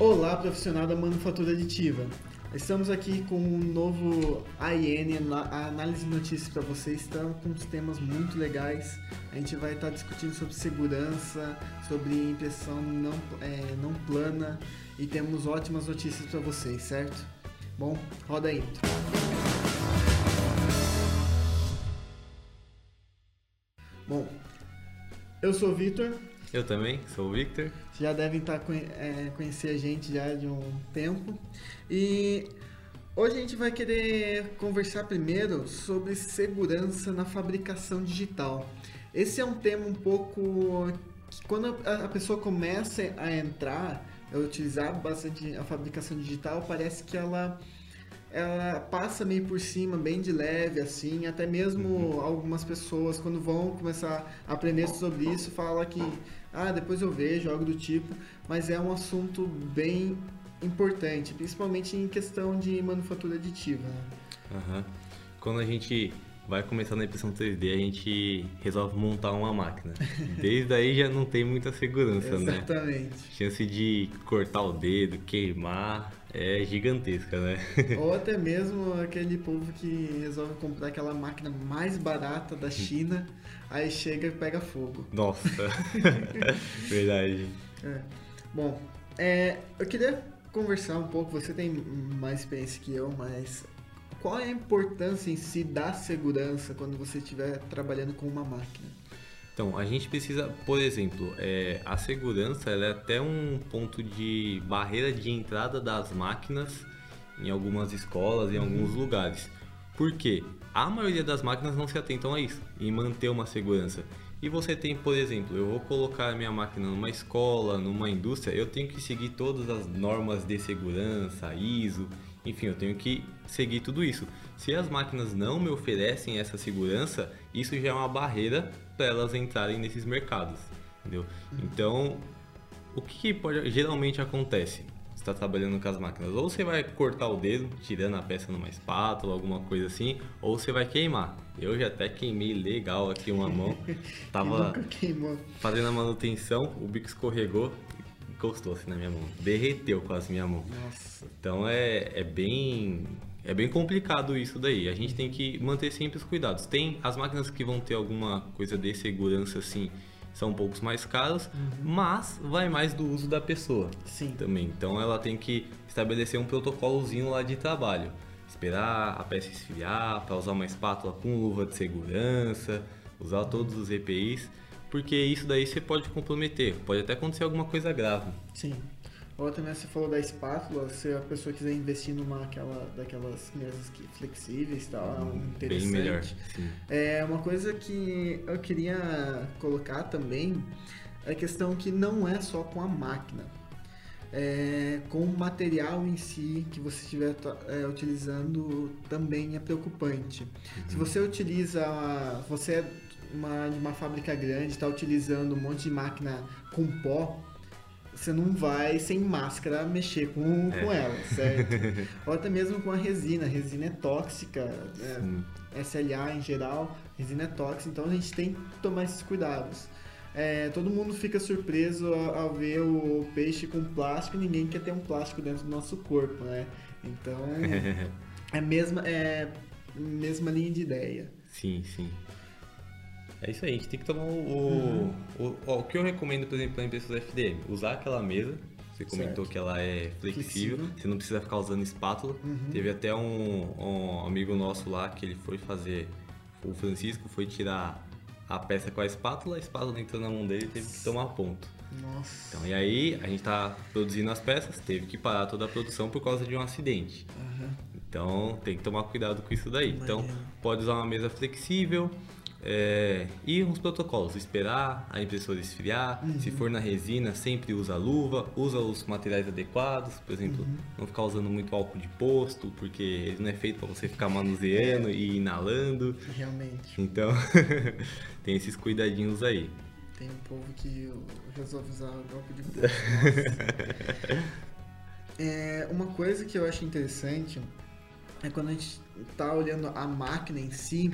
Olá, profissional da manufatura aditiva. Estamos aqui com um novo AIN, análise de notícias para vocês. Estamos com uns temas muito legais. A gente vai estar discutindo sobre segurança, sobre impressão não, é, não plana e temos ótimas notícias para vocês, certo? Bom, roda aí. Bom, eu sou o Vitor. Eu também, sou o Victor. Já devem estar é, conhecer a gente já de um tempo. E hoje a gente vai querer conversar primeiro sobre segurança na fabricação digital. Esse é um tema um pouco que quando a pessoa começa a entrar, a utilizar bastante a fabricação digital, parece que ela ela passa meio por cima, bem de leve, assim, até mesmo uhum. algumas pessoas, quando vão começar a aprender sobre isso, fala que, ah, depois eu vejo, algo do tipo, mas é um assunto bem importante, principalmente em questão de manufatura aditiva. Né? Uhum. Quando a gente vai começar na impressão 3D, a gente resolve montar uma máquina. Desde aí já não tem muita segurança, né? Exatamente. Chance de cortar o dedo, queimar, é gigantesca, né? Ou até mesmo aquele povo que resolve comprar aquela máquina mais barata da China, aí chega e pega fogo. Nossa, verdade. É. Bom, é, eu queria conversar um pouco, você tem mais experiência que eu, mas qual é a importância em si da segurança quando você estiver trabalhando com uma máquina? Então, a gente precisa, por exemplo, é, a segurança é até um ponto de barreira de entrada das máquinas em algumas escolas, em alguns uhum. lugares. Por quê? A maioria das máquinas não se atentam a isso, em manter uma segurança. E você tem, por exemplo, eu vou colocar a minha máquina numa escola, numa indústria, eu tenho que seguir todas as normas de segurança, ISO, enfim, eu tenho que seguir tudo isso. Se as máquinas não me oferecem essa segurança, isso já é uma barreira para elas entrarem nesses mercados, entendeu? Então, o que pode, geralmente acontece? Você está trabalhando com as máquinas, ou você vai cortar o dedo, tirando a peça numa espátula, alguma coisa assim, ou você vai queimar. Eu já até queimei legal aqui uma mão, tava fazendo a manutenção, o bico escorregou, encostou assim na minha mão, derreteu quase minha mão. Nossa. Então é, é bem é bem complicado isso daí. A gente tem que manter sempre os cuidados. Tem as máquinas que vão ter alguma coisa de segurança assim, são um pouco mais caras, uhum. mas vai mais do uso da pessoa. Sim. Também. Então ela tem que estabelecer um protocolozinho lá de trabalho. Esperar a peça esfriar, para usar uma espátula com luva de segurança, usar todos os EPIs, porque isso daí você pode comprometer, pode até acontecer alguma coisa grave. Sim. Ou também você falou da espátula, se a pessoa quiser investir numa aquela, daquelas mesas que, flexíveis e tal, é um interessante. Bem melhor. Sim. É uma coisa que eu queria colocar também é a questão que não é só com a máquina. É, com o material em si que você estiver é, utilizando também é preocupante. Uhum. Se você utiliza, você uma, uma fábrica grande, está utilizando um monte de máquina com pó, você não vai sem máscara mexer com, é. com ela, certo? Ou até mesmo com a resina. A resina é tóxica, né? SLA em geral, resina é tóxica, então a gente tem que tomar esses cuidados. É, todo mundo fica surpreso ao, ao, ver o peixe com plástico, ninguém quer ter um plástico dentro do nosso corpo, né? Então é a mesma, é mesma linha de ideia. Sim, sim. É isso aí, a gente tem que tomar o. Uhum. O, o, o, que eu recomendo, por exemplo, para impressoras FDM, usar aquela mesa. Você comentou certo. que ela é flexível, flexível, você não precisa ficar usando espátula. Uhum. Teve até um, um, amigo nosso lá que ele foi fazer, o Francisco foi tirar a peça com a espátula, a espátula entrou na mão dele e teve que tomar ponto. Nossa. Então, e aí a gente tá produzindo as peças, teve que parar toda a produção por causa de um acidente. Uhum. Então tem que tomar cuidado com isso daí. Então pode usar uma mesa flexível, é, e uns protocolos, esperar a impressora esfriar, uhum. se for na resina, sempre usa luva, usa os materiais adequados, por exemplo, uhum. não ficar usando muito álcool de posto, porque ele não é feito para você ficar manuseando e inalando. Realmente. Então, tem esses cuidadinhos aí. Tem um povo que resolve usar álcool de posto. é, uma coisa que eu acho interessante é quando a gente está olhando a máquina em si,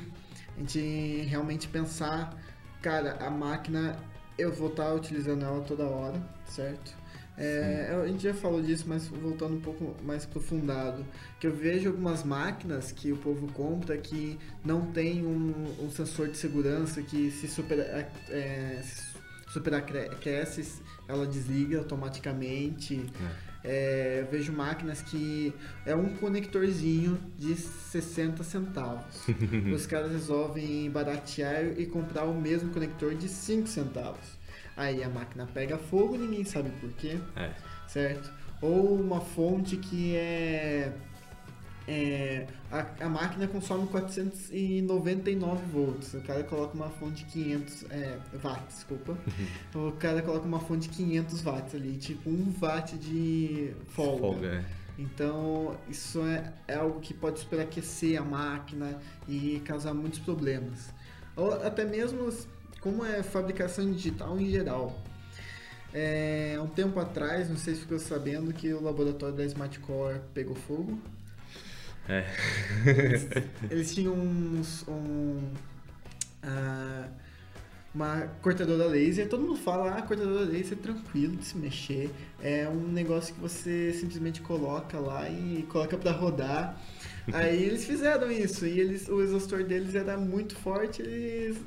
a gente realmente pensar, cara, a máquina eu vou estar tá utilizando ela toda hora, certo? É, a gente já falou disso, mas voltando um pouco mais aprofundado, que eu vejo algumas máquinas que o povo compra que não tem um, um sensor de segurança que se super, é, se superaquece, ela desliga automaticamente. É. É, eu vejo máquinas que é um conectorzinho de 60 centavos. Os caras resolvem baratear e comprar o mesmo conector de 5 centavos. Aí a máquina pega fogo, ninguém sabe por quê, É. certo? Ou uma fonte que é. É a, a máquina consome 499 volts. O cara coloca uma fonte de 500 é, watts, desculpa. o cara coloca uma fonte de 500 watts ali, tipo um watt de folga. Folga, é. Então, isso é, é algo que pode superaquecer a máquina e causar muitos problemas. Ou até mesmo como é fabricação digital em geral. É, um tempo atrás, não sei se ficou sabendo que o laboratório da Smartcore pegou fogo. É. Eles tinham uns, um, ah, uma cortadora laser. Todo mundo fala, ah, cortadora laser é tranquilo de se mexer. É um negócio que você simplesmente coloca lá e coloca para rodar. Aí eles fizeram isso e eles, o exaustor deles era muito forte. Eles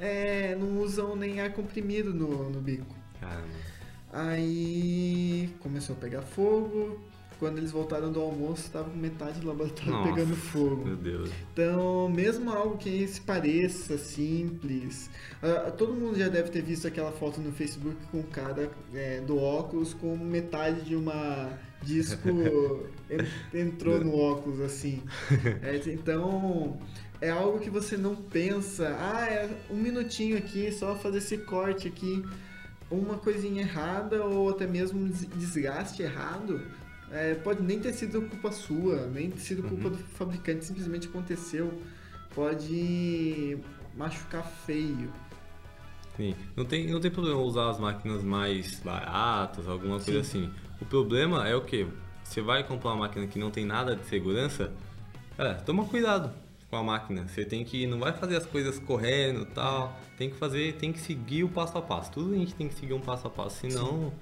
é, não usam nem ar comprimido no, no bico. Caramba. Aí começou a pegar fogo. Quando eles voltaram do almoço, estava com metade do laboratório Nossa, pegando fogo. Meu Deus. Então, mesmo algo que se pareça simples, ah, todo mundo já deve ter visto aquela foto no Facebook com o cara é, do óculos com metade de uma disco en- entrou no óculos assim. É, então, é algo que você não pensa, ah, é um minutinho aqui, só fazer esse corte aqui, uma coisinha errada ou até mesmo um des- desgaste errado. É, pode nem ter sido culpa sua, nem ter sido culpa Uhum. do fabricante, simplesmente aconteceu. Pode machucar feio. Sim. Não tem, não tem problema usar as máquinas mais baratas, alguma coisa assim. O problema é o que? Você vai comprar uma máquina que não tem nada de segurança, cara, toma cuidado com a máquina. Você tem que. Não vai fazer as coisas correndo e tal. Tem que fazer, tem que seguir o passo a passo. Tudo a gente tem que seguir um passo a passo, senão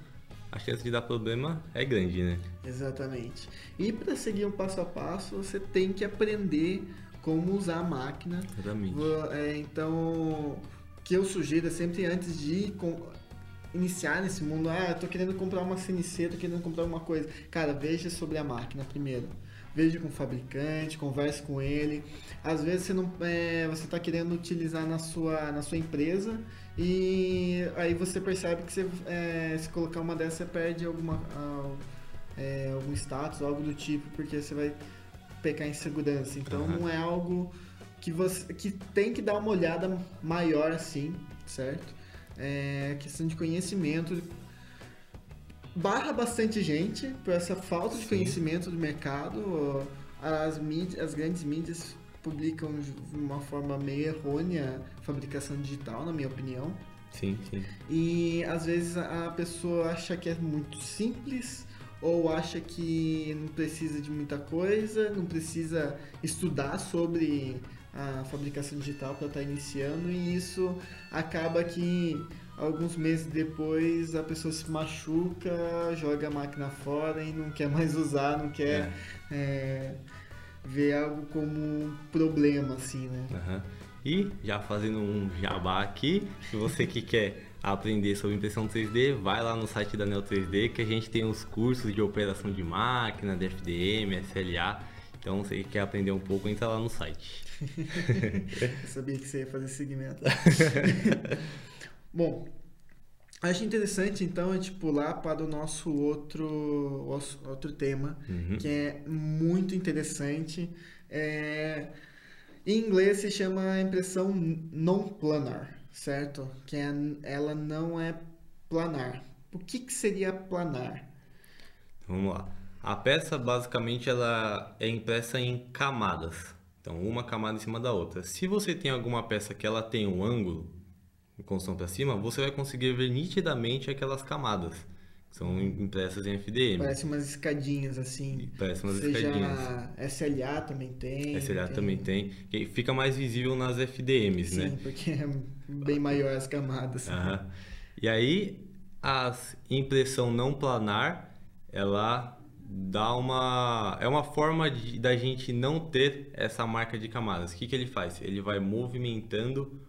a chance de dar problema é grande, né? Exatamente. E para seguir um passo a passo, você tem que aprender como usar a máquina. Exatamente. É, então, o que eu sugiro é sempre antes de iniciar nesse mundo, ah, eu tô querendo comprar uma CNC, tô querendo comprar alguma coisa. Cara, veja sobre a máquina primeiro. Veja com o fabricante, converse com ele. Às vezes você não, é, você está querendo utilizar na sua, na sua empresa e aí você percebe que você, é, se colocar uma dessa você perde alguma, é, algum status, algo do tipo, porque você vai pecar em segurança. Então Aham. não é algo que você que tem que dar uma olhada maior assim, certo? É questão de conhecimento. Barra bastante gente por essa falta de Sim. conhecimento do mercado. As, mídias, as grandes mídias publicam de uma forma meio errônea fabricação digital, na minha opinião. Sim, sim. E às vezes a pessoa acha que é muito simples ou acha que não precisa de muita coisa, não precisa estudar sobre a fabricação digital para estar iniciando e isso acaba que alguns meses depois a pessoa se machuca, joga a máquina fora e não quer mais usar, não quer é, ver algo como um problema assim, né? Aham. E já fazendo um jabá aqui, se você que quer aprender sobre impressão 3D, vai lá no site da Neo 3D que a gente tem os cursos de operação de máquina, de FDM, SLA. Então, se você quer aprender um pouco, entra lá no site. Eu sabia que você ia fazer esse segmento. Bom, acho interessante então a gente pular para o nosso outro, outro tema, Uhum. que é muito interessante. É, em inglês se chama impressão não planar, certo? Que é, ela não é planar. O que, que seria planar? Vamos lá. A peça basicamente ela é impressa em camadas. Então, uma camada em cima da outra. Se você tem alguma peça que ela tem um ângulo construção para cima, você vai conseguir ver nitidamente aquelas camadas. Que são impressas em FDM. Parece umas escadinhas assim. Parece umas Seja escadinhas. SLA também tem. SLA tem- também tem. Que fica mais visível nas FDMs, Sim, né? porque é bem maior as camadas. Aham. E aí, a impressão não planar, ela dá uma é uma forma de, da gente não ter essa marca de camadas. O que, que ele faz? Ele vai movimentando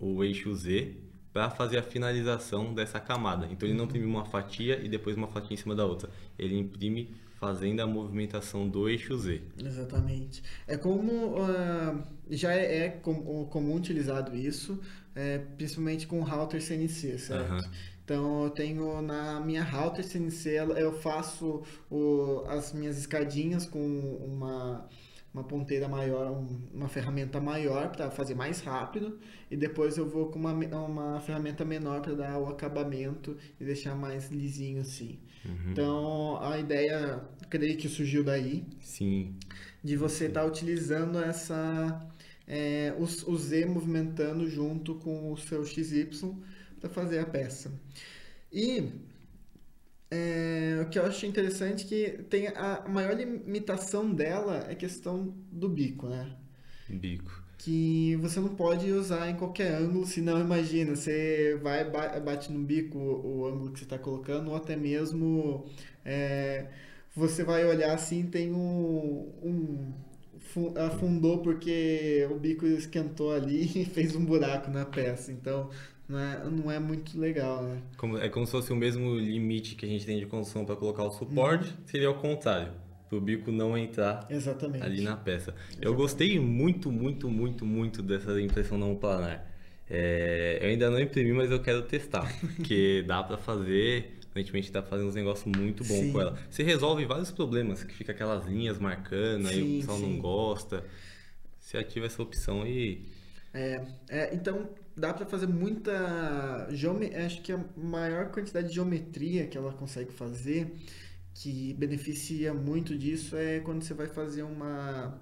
o eixo Z para fazer a finalização dessa camada. Então ele não imprime uma fatia e depois uma fatia em cima da outra. Ele imprime fazendo a movimentação do eixo Z. Exatamente. É como uh, já é, é com, comum utilizado isso, é, principalmente com router CNC, certo? Uhum. Então eu tenho na minha router CNC eu faço o, as minhas escadinhas com uma uma ponteira maior, uma ferramenta maior para fazer mais rápido e depois eu vou com uma, uma ferramenta menor para dar o acabamento e deixar mais lisinho assim. Uhum. Então a ideia, creio que surgiu daí. Sim. De você estar tá utilizando essa é, o, o Z movimentando junto com o seu XY para fazer a peça. E é, o que eu acho interessante é que tem a maior limitação dela é a questão do bico, né? Bico. Que você não pode usar em qualquer ângulo, senão imagina, você vai bate no bico o, o ângulo que você está colocando, ou até mesmo é, você vai olhar assim, tem um, um afundou porque o bico esquentou ali e fez um buraco na peça. Então, não é, não é muito legal, né? Como, é como se fosse o mesmo limite que a gente tem de construção para colocar o suporte, uhum. seria o contrário. Para o bico não entrar Exatamente. ali na peça. Exatamente. Eu gostei muito, muito, muito, muito dessa impressão não planar. É, eu ainda não imprimi, mas eu quero testar. Porque dá para fazer. Aparentemente está fazendo uns negócios muito bom sim. com ela. Você resolve vários problemas, que fica aquelas linhas marcando, sim, aí o pessoal sim. não gosta. Você ativa essa opção e. É, é então dá para fazer muita geome... acho que a maior quantidade de geometria que ela consegue fazer que beneficia muito disso é quando você vai fazer uma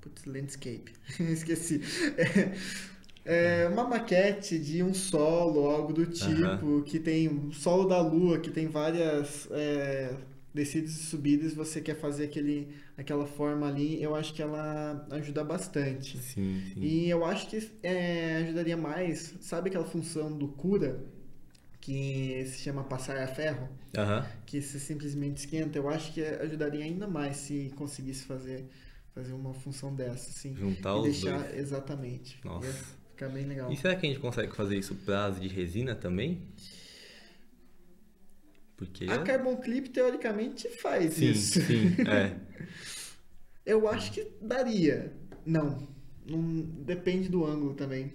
Putz, landscape. Esqueci. É, é, uma maquete de um solo algo do tipo que tem um solo da lua que tem várias é, descidas e subidas você quer fazer aquele, aquela forma ali, eu acho que ela ajuda bastante. Sim, sim. E eu acho que é, ajudaria mais, sabe aquela função do cura? Que se chama passar a ferro, uhum. que se simplesmente esquenta, eu acho que ajudaria ainda mais se conseguisse fazer, fazer uma função dessa, assim. Juntar e os deixar dois. exatamente. Nossa. Ia ficar bem legal. E será que a gente consegue fazer isso para de resina também? Porque... A Carbon Clip, teoricamente, faz sim, isso. Sim, é. Eu acho que daria. Não. não. Depende do ângulo também.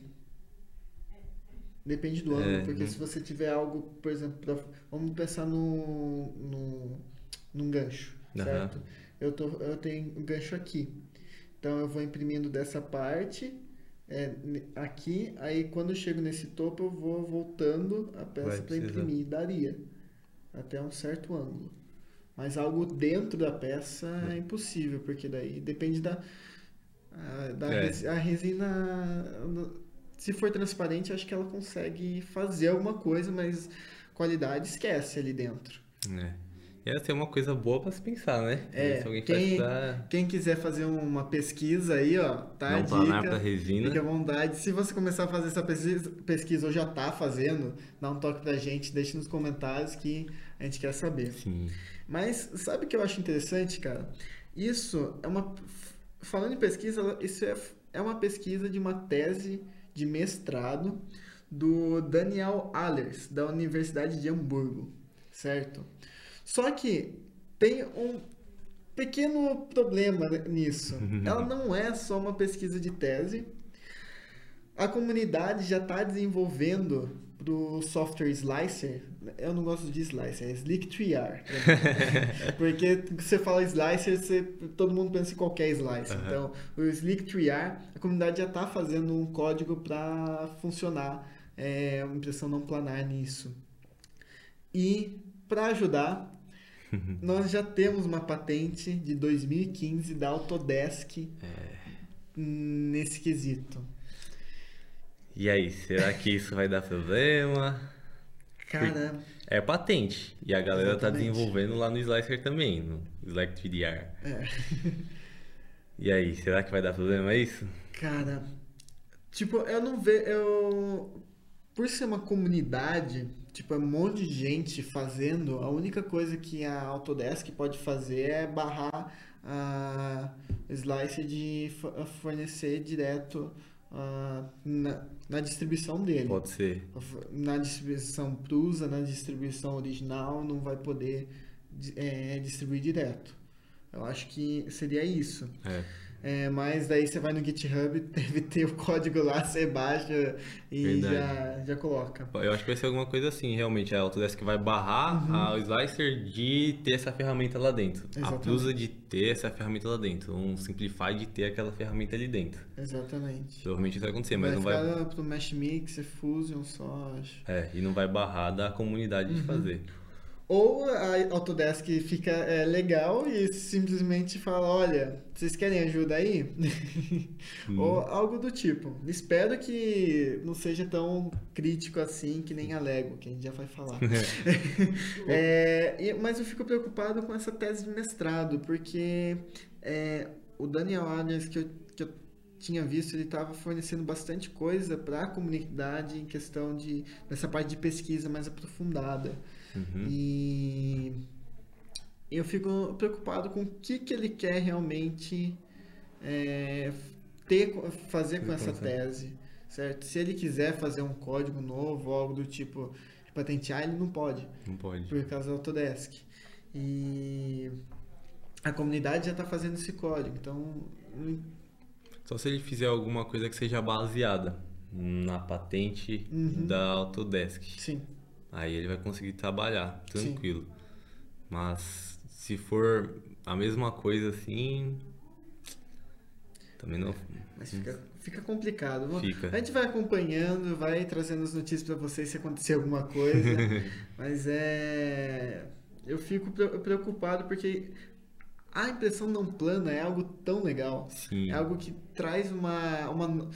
Depende do ângulo, é, porque né? se você tiver algo, por exemplo, pra, vamos pensar no, no, num gancho, uhum. certo? Eu, tô, eu tenho um gancho aqui. Então eu vou imprimindo dessa parte é, aqui, aí quando eu chego nesse topo eu vou voltando a peça para imprimir. Daria até um certo ângulo. Mas algo dentro da peça é impossível, porque daí depende da, a, da é. a resina. Se for transparente, acho que ela consegue fazer alguma coisa, mas qualidade esquece ali dentro. É. Essa é uma coisa boa para se pensar, né? É, quem, pra... quem quiser fazer uma pesquisa aí, ó, tá Não a dica, pra resina. Fique à vontade. Se você começar a fazer essa pesquisa, pesquisa ou já tá fazendo, dá um toque pra gente, deixe nos comentários que a gente quer saber. Sim. Mas sabe o que eu acho interessante, cara? Isso é uma. Falando em pesquisa, isso é, é uma pesquisa de uma tese de mestrado do Daniel Allers, da Universidade de Hamburgo, certo? Só que tem um pequeno problema nisso. Ela não é só uma pesquisa de tese. A comunidade já está desenvolvendo do software Slicer. Eu não gosto de Slicer, é Slick Triar. Porque você fala Slicer, você, todo mundo pensa em qualquer Slicer. Uhum. Então, o Slick Triar, a comunidade já está fazendo um código para funcionar é, uma impressão não planar nisso. E para ajudar, nós já temos uma patente de 2015 da Autodesk é. nesse quesito. E aí, será que isso vai dar problema? Cara. É patente. E a galera tá exatamente. tá desenvolvendo lá no Slicer também, no Slack 3DR. É. E aí, será que vai dar problema isso? Cara, tipo, eu não vejo. Eu... Por ser uma comunidade, tipo, é um monte de gente fazendo, a única coisa que a Autodesk pode fazer é barrar a slice de fornecer direto uh, na, na, distribuição dele. Pode ser. Na distribuição Prusa, na distribuição original, não vai poder é, distribuir direto. Eu acho que seria isso. É. É, mas daí você vai no GitHub, deve ter o código lá, você baixa e já, já coloca. Eu acho que vai ser alguma coisa assim, realmente. A Autodesk vai barrar uhum. a, o Slicer de ter essa ferramenta lá dentro. Exatamente. A Plusa de ter essa ferramenta lá dentro. Um Simplify de ter aquela ferramenta ali dentro. Exatamente. Provavelmente isso vai acontecer, mas vai não vai... Vai pro Mesh Mix, Fusion só, acho. É, e não vai barrar da comunidade uhum. de fazer. Ou a Autodesk fica é, legal e simplesmente fala, olha, vocês querem ajuda aí? Hum. Ou algo do tipo. Espero que não seja tão crítico assim que nem a Lego, que a gente já vai falar. é, mas eu fico preocupado com essa tese de mestrado, porque é, o Daniel Adams, que eu, que eu tinha visto, ele estava fornecendo bastante coisa para a comunidade em questão de dessa parte de pesquisa mais aprofundada. Uhum. E eu fico preocupado com o que, que ele quer realmente é, ter, fazer com essa tese, certo? Se ele quiser fazer um código novo, algo do tipo patentear, ele não pode. Não pode. Por causa do Autodesk. E a comunidade já está fazendo esse código, então... Só se ele fizer alguma coisa que seja baseada na patente uhum. da Autodesk. Sim. Aí ele vai conseguir trabalhar tranquilo. Sim. Mas se for a mesma coisa assim. Também não. Mas fica, fica complicado. Fica. A gente vai acompanhando, vai trazendo as notícias para vocês se acontecer alguma coisa. mas é. Eu fico preocupado porque a impressão não plana é algo tão legal. Sim. É algo que traz uma. uma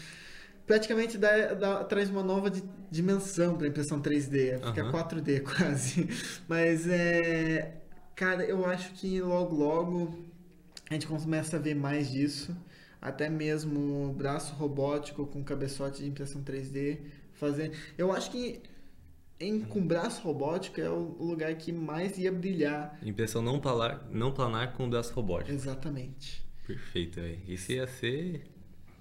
praticamente dá, dá, traz uma nova dimensão para impressão 3D, fica uhum. 4D quase. Mas é, cara, eu acho que logo logo a gente começa a ver mais disso, até mesmo braço robótico com cabeçote de impressão 3D fazer. Eu acho que em, com braço robótico é o lugar que mais ia brilhar. Impressão não planar, não planar com braço robótico. Exatamente. Perfeito, véio. isso ia ser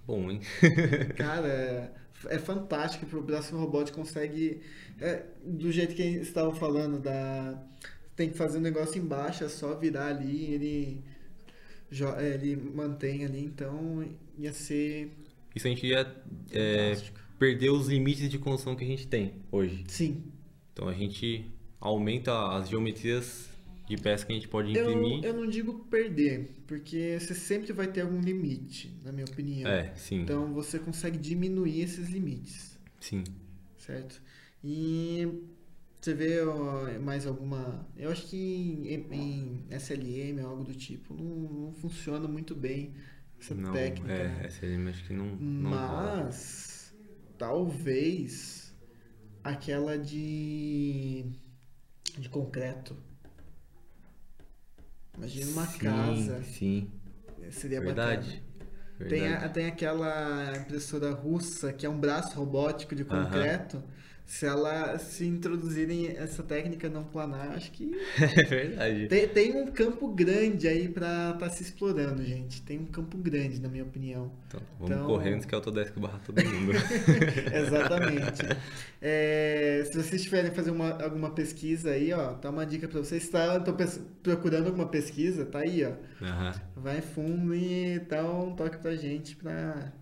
bom, hein? Cara, é, é fantástico que o braço robótico consegue, é, do jeito que estava falando, da, tem que fazer um negócio embaixo, é só virar ali, ele, é, ele mantém ali, então ia ser. Isso a gente ia é, perder os limites de construção que a gente tem hoje. Sim. Então a gente aumenta as geometrias de peça que a gente pode imprimir. Eu, eu não digo perder, porque você sempre vai ter algum limite, na minha opinião. É, sim. Então você consegue diminuir esses limites. Sim. Certo? E você vê ó, mais alguma. Eu acho que em, em SLM ou algo do tipo não, não, funciona muito bem essa não, técnica. É, né? SLM acho que não. não Mas talvez aquela de. de concreto Imagina uma sim, casa. Sim. Seria Verdade. bacana. Tem, a, tem aquela impressora russa que é um braço robótico de concreto. Uh -huh se ela se introduzirem essa técnica não planar, acho que. É verdade. Tem, tem um campo grande aí para estar tá se explorando, gente. Tem um campo grande, na minha opinião. Então, vamos então... correndo que a Autodesk barra todo mundo. Exatamente. É, se vocês tiverem fazer uma, alguma pesquisa aí, ó, tá uma dica para vocês. Estão tá, procurando alguma pesquisa, tá aí, ó. Uhum. Vai fundo e dá um toque pra gente pra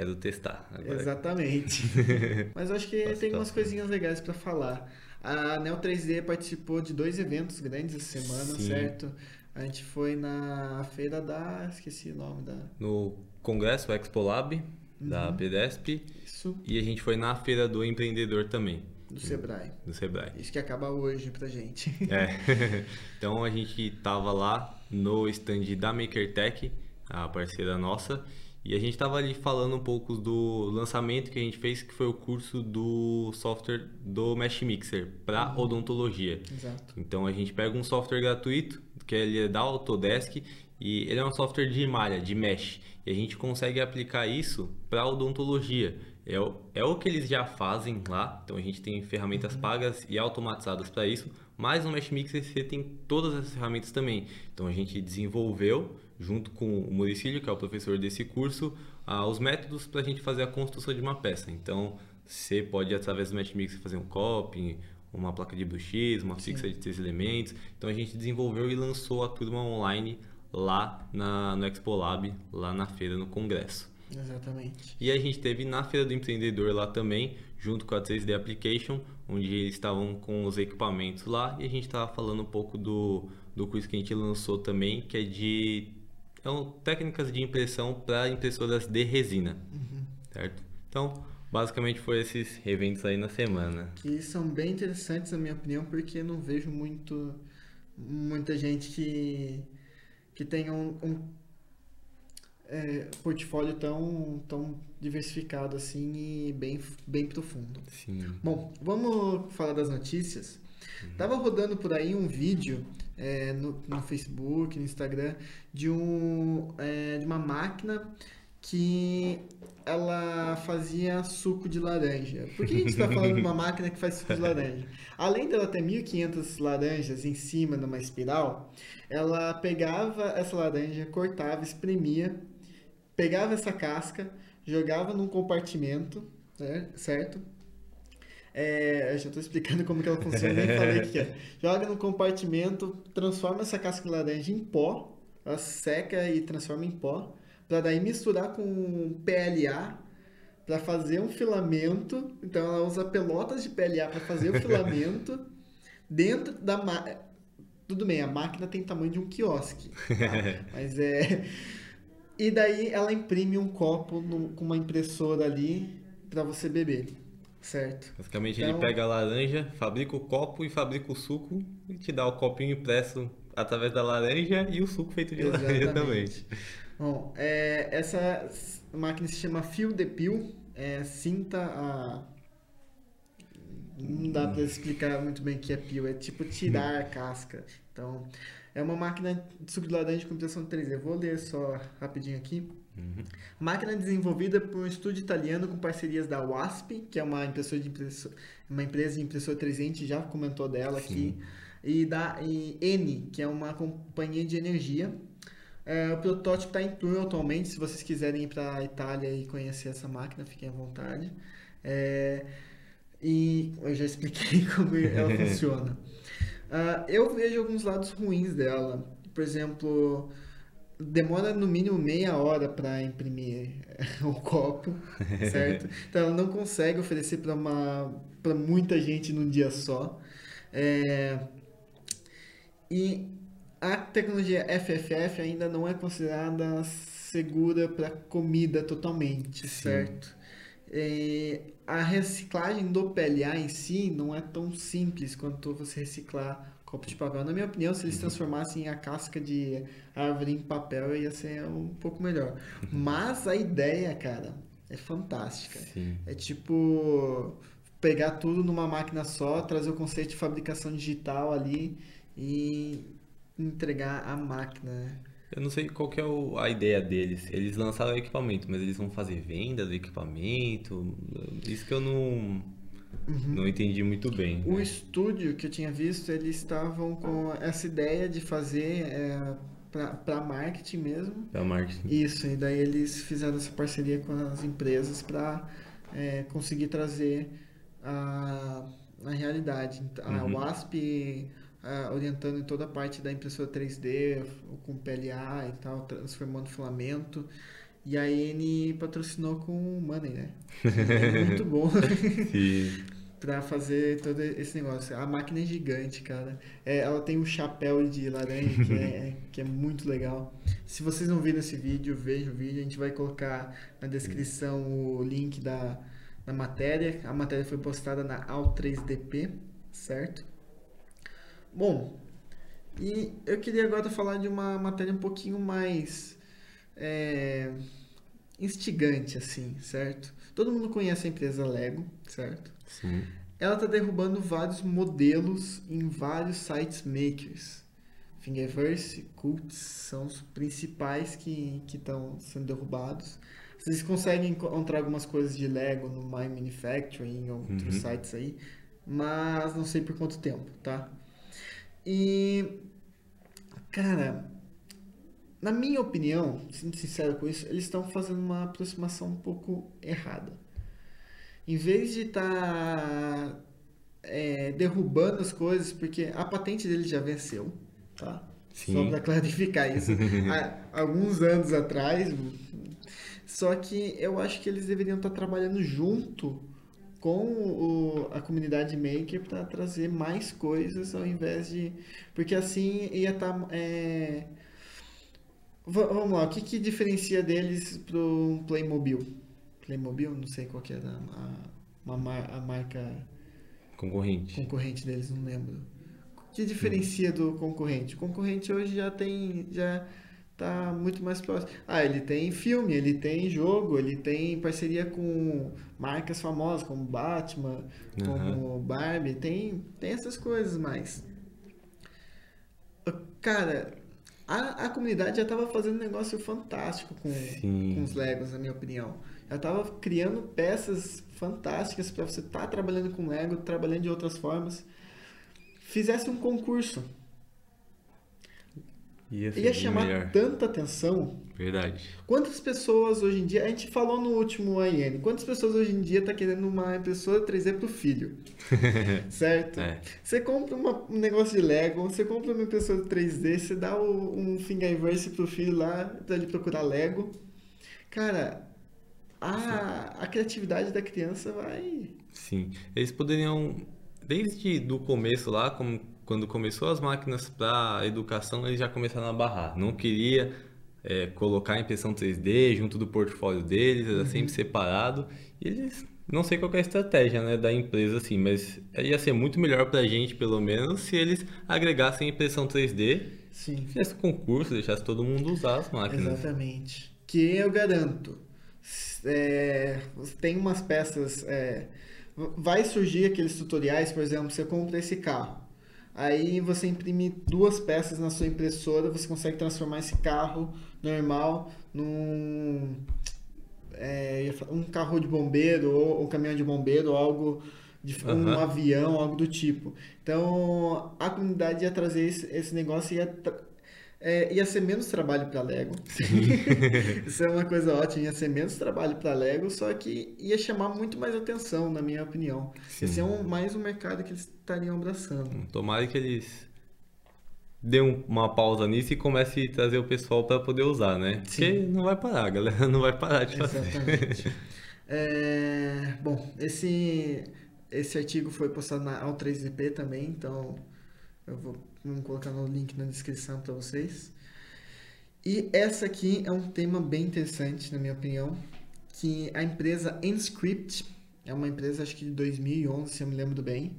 Quero testar. Agora. Exatamente. Mas eu acho que tem umas coisinhas legais para falar. A Neo 3D participou de dois eventos grandes essa semana, Sim. certo? A gente foi na feira da. Esqueci o nome da. No Congresso Expo Lab, uhum. da PDESP. Isso. E a gente foi na feira do empreendedor também. Do Sebrae. Do Sebrae. Isso que acaba hoje pra gente. É. então a gente tava lá no stand da MakerTech, a parceira nossa. E a gente estava ali falando um pouco do lançamento que a gente fez, que foi o curso do software do Mesh Mixer para uhum. odontologia. Exato. Então a gente pega um software gratuito, que ele é da Autodesk, e ele é um software de malha, de mesh. E a gente consegue aplicar isso para odontologia. é o, é o que eles já fazem lá. Então a gente tem ferramentas uhum. pagas e automatizadas para isso. Mas no Mesh Mixer você tem todas essas ferramentas também. Então a gente desenvolveu, junto com o Muricílio, que é o professor desse curso, ah, os métodos para a gente fazer a construção de uma peça. Então você pode, através do Mixer, fazer um coping, uma placa de BlueX, uma fixa Sim. de três elementos. Então a gente desenvolveu e lançou a turma online lá na, no Expo Lab, lá na feira, no congresso. Exatamente. E a gente teve na Feira do Empreendedor lá também, junto com a 3D Application, onde eles estavam com os equipamentos lá e a gente estava falando um pouco do, do curso que a gente lançou também, que é de é técnicas de impressão para impressoras de resina, uhum. certo? Então, basicamente foi esses eventos aí na semana. Que são bem interessantes na minha opinião, porque não vejo muito muita gente que que tenha um, um é, portfólio tão, tão diversificado assim e bem, bem profundo. Sim. Bom, vamos falar das notícias. Uhum. Tava rodando por aí um vídeo é, no, no Facebook, no Instagram, de, um, é, de uma máquina que ela fazia suco de laranja. Por que a gente está falando de uma máquina que faz suco de laranja? Além dela ter 1.500 laranjas em cima numa espiral, ela pegava essa laranja, cortava, espremia pegava essa casca, jogava num compartimento, né, certo? É, já estou explicando como que ela funciona, nem falei o que é. Joga no compartimento, transforma essa casca de laranja em pó, ela seca e transforma em pó, para daí misturar com PLA para fazer um filamento. Então ela usa pelotas de PLA para fazer o filamento dentro da máquina. Tudo bem, a máquina tem tamanho de um quiosque, tá? mas é e daí ela imprime um copo no, com uma impressora ali para você beber, certo? Basicamente então, ele pega a laranja, fabrica o copo e fabrica o suco e te dá o copinho impresso através da laranja e o suco feito de exatamente. laranja também. Bom, é, essa máquina se chama Fio de Peel, é, cinta a... Não dá para explicar muito bem o que é peel, é tipo tirar a casca. Então, é uma máquina de suco de laranja com impressão 3D. Vou ler só rapidinho aqui. Uhum. Máquina desenvolvida por um estúdio italiano com parcerias da WASP, que é uma, impressora de impressor, uma empresa de impressora 3D, a gente já comentou dela Sim. aqui, e da e N, que é uma companhia de energia. É, o protótipo está em tour atualmente, se vocês quiserem ir para a Itália e conhecer essa máquina, fiquem à vontade. É, e eu já expliquei como ela funciona. Uh, eu vejo alguns lados ruins dela. Por exemplo, demora no mínimo meia hora para imprimir o copo, certo? Então ela não consegue oferecer para uma para muita gente num dia só. É... E a tecnologia FFF ainda não é considerada segura para comida totalmente, Sim. certo? É, a reciclagem do PLA em si não é tão simples quanto você reciclar copo de papel. Na minha opinião, se eles uhum. transformassem a casca de árvore em papel, ia ser um pouco melhor. Mas a ideia, cara, é fantástica. Sim. É tipo pegar tudo numa máquina só, trazer o conceito de fabricação digital ali e entregar a máquina. Né? Eu não sei qual que é a ideia deles. Eles lançaram o equipamento, mas eles vão fazer venda do equipamento. Isso que eu não, uhum. não entendi muito bem. O né? estúdio que eu tinha visto, eles estavam com essa ideia de fazer é, para marketing mesmo. Para marketing. Isso, e daí eles fizeram essa parceria com as empresas para é, conseguir trazer a, a realidade. A uhum. WASP uh, orientando em toda a parte da impressora 3D, com PLA e tal, transformando filamento. E a N patrocinou com o Money, né? É muito bom. para fazer todo esse negócio. A máquina é gigante, cara. É, ela tem um chapéu de laranja que é, que é muito legal. Se vocês não viram esse vídeo, vejam o vídeo. A gente vai colocar na descrição o link da, da matéria. A matéria foi postada na AL3DP, certo? Bom, e eu queria agora falar de uma matéria um pouquinho mais é, instigante, assim, certo? Todo mundo conhece a empresa Lego, certo? Sim. Ela está derrubando vários modelos em vários sites makers. Thingiverse, Cults são os principais que estão sendo derrubados. Vocês conseguem encontrar algumas coisas de Lego no My Manufacturing em outros Uhum. sites aí, mas não sei por quanto tempo, tá? E, cara, na minha opinião, sendo sincero com isso, eles estão fazendo uma aproximação um pouco errada. Em vez de estar derrubando as coisas, porque a patente dele já venceu, tá? Sim. Só para clarificar isso. Há alguns anos atrás. Só que eu acho que eles deveriam estar trabalhando junto com o- a comunidade maker para trazer mais coisas ao invés de. Porque assim ia estar. Vamos lá, o que, que diferencia deles para um Playmobil? Playmobil? Não sei qual que era a, uma mar- a marca Concorrente. concorrente deles, não lembro. O que diferencia do concorrente? O concorrente hoje já tem, já tá muito mais próximo. Ah, ele tem filme, ele tem jogo, ele tem parceria com marcas famosas como Batman, como Barbie, tem, tem essas coisas mais. Cara, a, a comunidade já estava fazendo um negócio fantástico com, Sim. com os Legos, na minha opinião. Já estava criando peças fantásticas para você estar trabalhando com Lego, trabalhando de outras formas. Fizesse um concurso. Ia, Ia chamar melhor. tanta atenção. Verdade. Quantas pessoas hoje em dia, a gente falou no último AIN, quantas pessoas hoje em dia tá querendo uma impressora 3D pro filho? certo? É. Você compra uma- um negócio de Lego, você compra uma impressora 3D, você dá o- um Thingiverse pro filho lá pra ele procurar Lego. Cara, a, a criatividade da criança vai. Sim. Eles poderiam, desde do começo lá, como, quando começou as máquinas para educação, eles já começaram a barrar. Não queria é, colocar a impressão 3D junto do portfólio deles, era sempre separado. E eles, não sei qual é a estratégia, né, da empresa, assim, mas ia ser muito melhor pra gente, pelo menos, se eles agregassem impressão 3D, Sim. fizesse concurso, deixasse todo mundo usar as máquinas. Exatamente. Que eu garanto. É, tem umas peças. é, vai surgir aqueles tutoriais, por exemplo, você compra esse carro. Aí você imprime duas peças na sua impressora, você consegue transformar esse carro normal num é, um carro de bombeiro ou um caminhão de bombeiro ou algo de um avião, algo do tipo. Então a comunidade ia trazer esse, esse negócio e ia, é, ia ser menos trabalho para Lego. Isso é uma coisa ótima, ia ser menos trabalho para Lego, só que ia chamar muito mais atenção, na minha opinião. Ia ser um, mais um mercado que eles estariam abraçando. Tomara que eles dêem um- uma pausa nisso e comece a trazer o pessoal para poder usar, né? Porque não vai parar, a galera não vai parar de fazer. Exatamente. É, bom, esse, esse artigo foi postado na Al3DP também, então eu vou, vamos colocar no link na descrição para vocês. E essa aqui é um tema bem interessante, na minha opinião, que a empresa Enscript, é uma empresa acho que de 2011, se eu me lembro bem,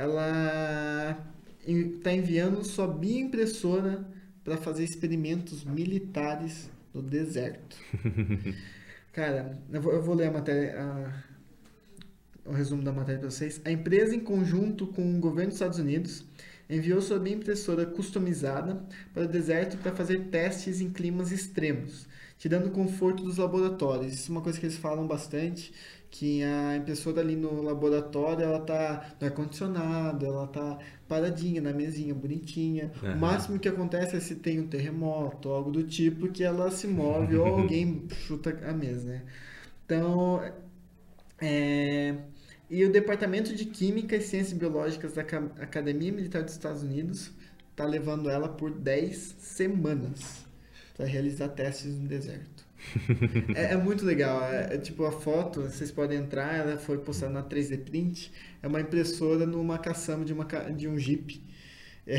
ela está enviando sua bioimpressora para fazer experimentos militares no deserto. Cara, eu vou, eu vou ler a matéria, a- o resumo da matéria para vocês. A empresa, em conjunto com o governo dos Estados Unidos, enviou sua impressora customizada para o deserto para fazer testes em climas extremos, tirando o conforto dos laboratórios. Isso é uma coisa que eles falam bastante, que a impressora ali no laboratório, ela tá no ar-condicionado, ela tá paradinha na mesinha, bonitinha. O Aham. máximo que acontece é se tem um terremoto, algo do tipo, que ela se move ou alguém chuta a mesa, né? Então, é, e o Departamento de Química e Ciências Biológicas da Ca- Academia Militar dos Estados Unidos está levando ela por 10 semanas para realizar testes no deserto. é, é muito legal. É, é tipo a foto, vocês podem entrar, ela foi postada na 3D Print. É uma impressora numa caçamba de, uma, de um Jeep.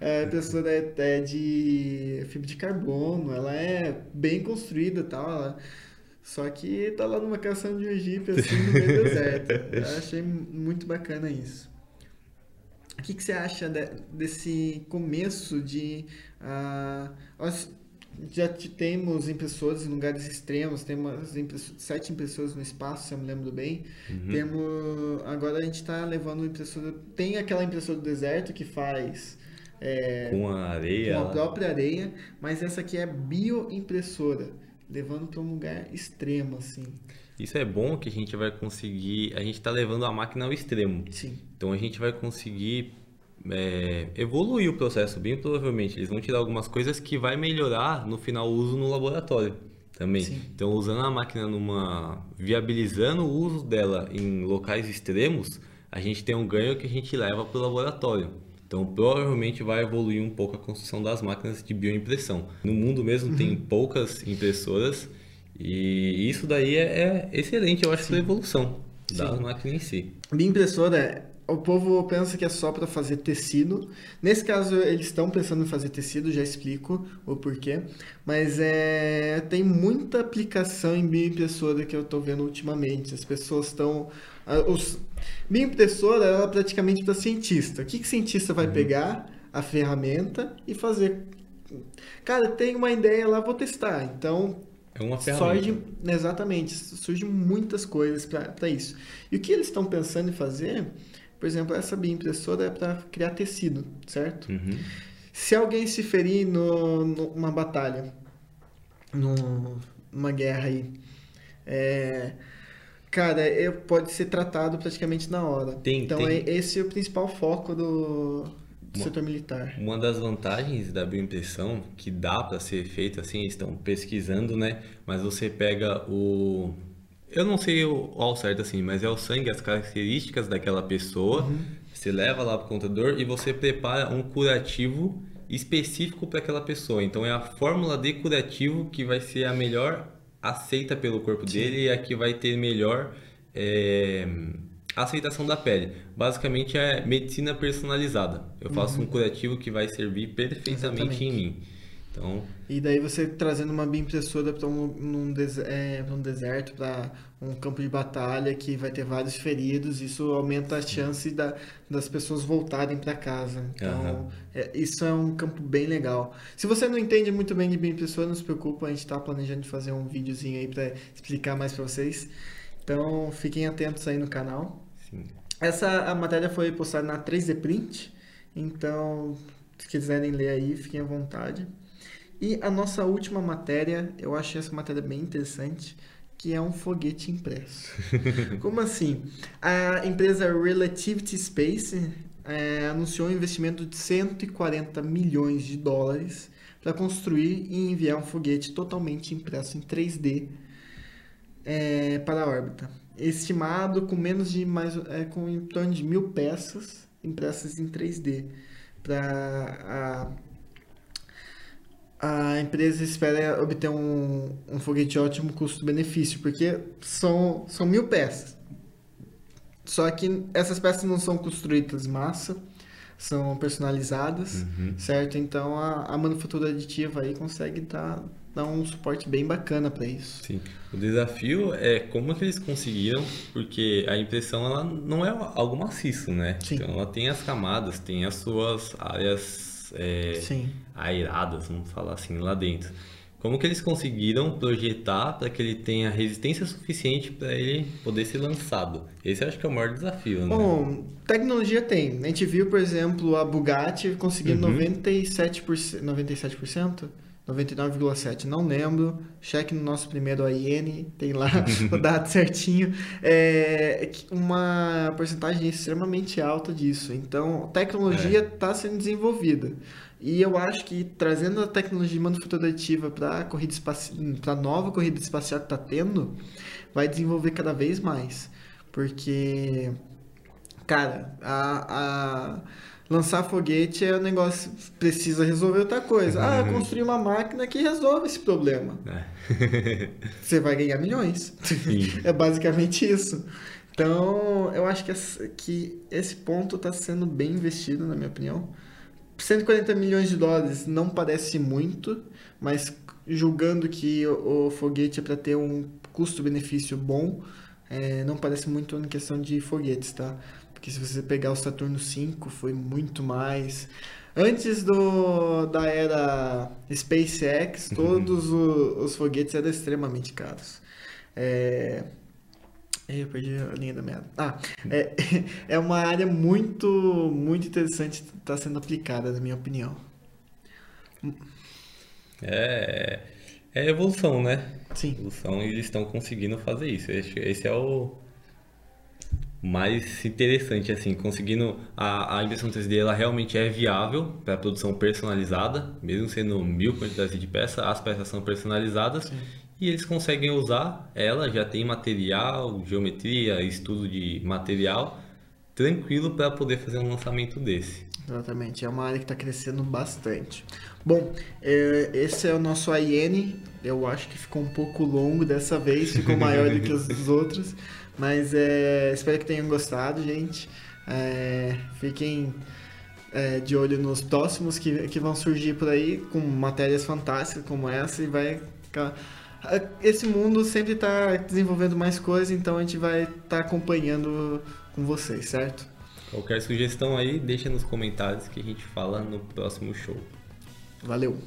É, a impressora é, é de fibra de carbono, ela é bem construída e tal. ela- só que tá lá numa caçamba de um Jeep assim no meio do deserto. Eu achei muito bacana isso. O que, que você acha de- desse começo de. nós já temos impressoras em lugares extremos, temos sete impressoras no espaço, se eu me lembro bem. Temos, agora a gente está levando impressora. Tem aquela impressora do deserto que faz é, Com a areia. com a própria areia, mas essa aqui é bioimpressora, levando para um lugar extremo, assim. Isso é bom que a gente vai conseguir. A gente está levando a máquina ao extremo. Sim. Então a gente vai conseguir é, evoluir o processo, bem provavelmente. Eles vão tirar algumas coisas que vai melhorar no final o uso no laboratório também. Sim. Então usando a máquina numa. viabilizando o uso dela em locais extremos, a gente tem um ganho que a gente leva para o laboratório. Então provavelmente vai evoluir um pouco a construção das máquinas de bioimpressão. No mundo mesmo tem poucas impressoras e isso daí é, é excelente, eu acho, para a evolução da máquina em si. Minha impressora, o povo pensa que é só para fazer tecido. Nesse caso, eles estão pensando em fazer tecido, já explico o porquê. Mas é, tem muita aplicação em bioimpressora que eu estou vendo ultimamente. As pessoas estão. Os, bioimpressora ela é praticamente para cientista. O que, que cientista vai pegar? A ferramenta e fazer. Cara, tem uma ideia lá, vou testar. Então, É uma ferramenta. Surge, exatamente, surgem muitas coisas para isso. E o que eles estão pensando em fazer, por exemplo, essa bioimpressora é para criar tecido, certo? Uhum. Se alguém se ferir no, numa batalha, no- numa guerra aí, é, cara, é, pode ser tratado praticamente na hora. Tem- então, tem- é- esse é o principal foco do, do Uma- setor militar. Uma das vantagens da bioimpressão que dá para ser feita assim, eles estão pesquisando, né? Mas você pega o eu não sei o ao certo assim, mas é o sangue, as características daquela pessoa, você leva lá para o contador e você prepara um curativo específico para aquela pessoa. Então é a fórmula de curativo que vai ser a melhor aceita pelo corpo dele e a que vai ter melhor é, aceitação da pele. Basicamente é medicina personalizada. Eu faço um curativo que vai servir perfeitamente Exatamente. em mim. Então, E daí você trazendo uma bioimpressora para um, num des- é, um deserto, para um campo de batalha que vai ter vários feridos, isso aumenta a chance da, das pessoas voltarem para casa. Então, Aham. é, isso é um campo bem legal. Se você não entende muito bem de bioimpressora, não se preocupa, a gente está planejando fazer um videozinho aí para explicar mais para vocês. Então, fiquem atentos aí no canal. sim. Essa a matéria foi postada na 3D Print, então se quiserem ler aí, fiquem à vontade. E a nossa última matéria, eu achei essa matéria bem interessante, que é um foguete impresso. Como assim? A empresa Relativity Space eh, anunciou um investimento de 140 milhões de dólares para construir e enviar um foguete totalmente impresso em 3D é, para a órbita. Estimado com menos de mais é, com em torno de mil peças impressas em 3D. Para a, empresa espera obter um, um foguete de ótimo custo-benefício, porque são, são mil peças. Só que essas peças não são construídas massa, são personalizadas, certo? Então a, a manufatura aditiva aí consegue dar, dar um suporte bem bacana para isso. Sim. O desafio é como que eles conseguiram, porque a impressão ela não é algo maciço, né? Sim. Então ela tem as camadas, tem as suas áreas é, Sim. aeradas, vamos falar assim, lá dentro. Como que eles conseguiram projetar para que ele tenha resistência suficiente para ele poder ser lançado? Esse eu acho que é o maior desafio, né? Bom, tecnologia tem. A gente viu, por exemplo, a Bugatti conseguindo 97%, 97%? 99,7%, não lembro. Cheque no nosso primeiro AIN, tem lá o dado certinho. É uma porcentagem extremamente alta disso. Então, a tecnologia está sendo desenvolvida. E eu acho que trazendo a tecnologia de manufatura aditiva para a corrida espacial, para nova corrida espacial que está tendo, vai desenvolver cada vez mais. Porque Cara, a, a- lançar foguete é um negócio precisa resolver outra coisa. Ah, Uhum. construir uma máquina que resolve esse problema. É. Você vai ganhar milhões. Sim. é basicamente isso. Então, eu acho que, essa- que esse ponto está sendo bem investido, na minha opinião. 140 milhões de dólares não parece muito, mas julgando que o, o foguete é para ter um custo-benefício bom, é, não parece muito em questão de foguetes, tá? Porque se você pegar o Saturno V, foi muito mais. Antes do, da era SpaceX, todos o- os foguetes eram extremamente caros. É... Eu perdi a linha da meada. Ah, é, é uma área muito, muito interessante está sendo aplicada, na minha opinião. É, É evolução, né? Sim. Evolução e eles estão conseguindo fazer isso. Esse, esse é o mais interessante, assim, conseguindo a, a impressão 3D ela realmente é viável para produção personalizada, mesmo sendo mil quantidades de peças, as peças são personalizadas Sim. e eles conseguem usar ela, já tem material, geometria, estudo de material, tranquilo para poder fazer um lançamento desse. Exatamente, é uma área que está crescendo bastante. Bom, é, esse é o nosso AIN, eu acho que ficou um pouco longo dessa vez, ficou maior do que os outros. Mas é, espero que tenham gostado, gente. É, fiquem é, de olho nos próximos que, que vão surgir por aí com matérias fantásticas como essa e vai. Esse mundo sempre está desenvolvendo mais coisas, então a gente vai estar tá acompanhando com vocês, certo? Qualquer sugestão aí, deixa nos comentários que a gente fala no próximo show. Valeu!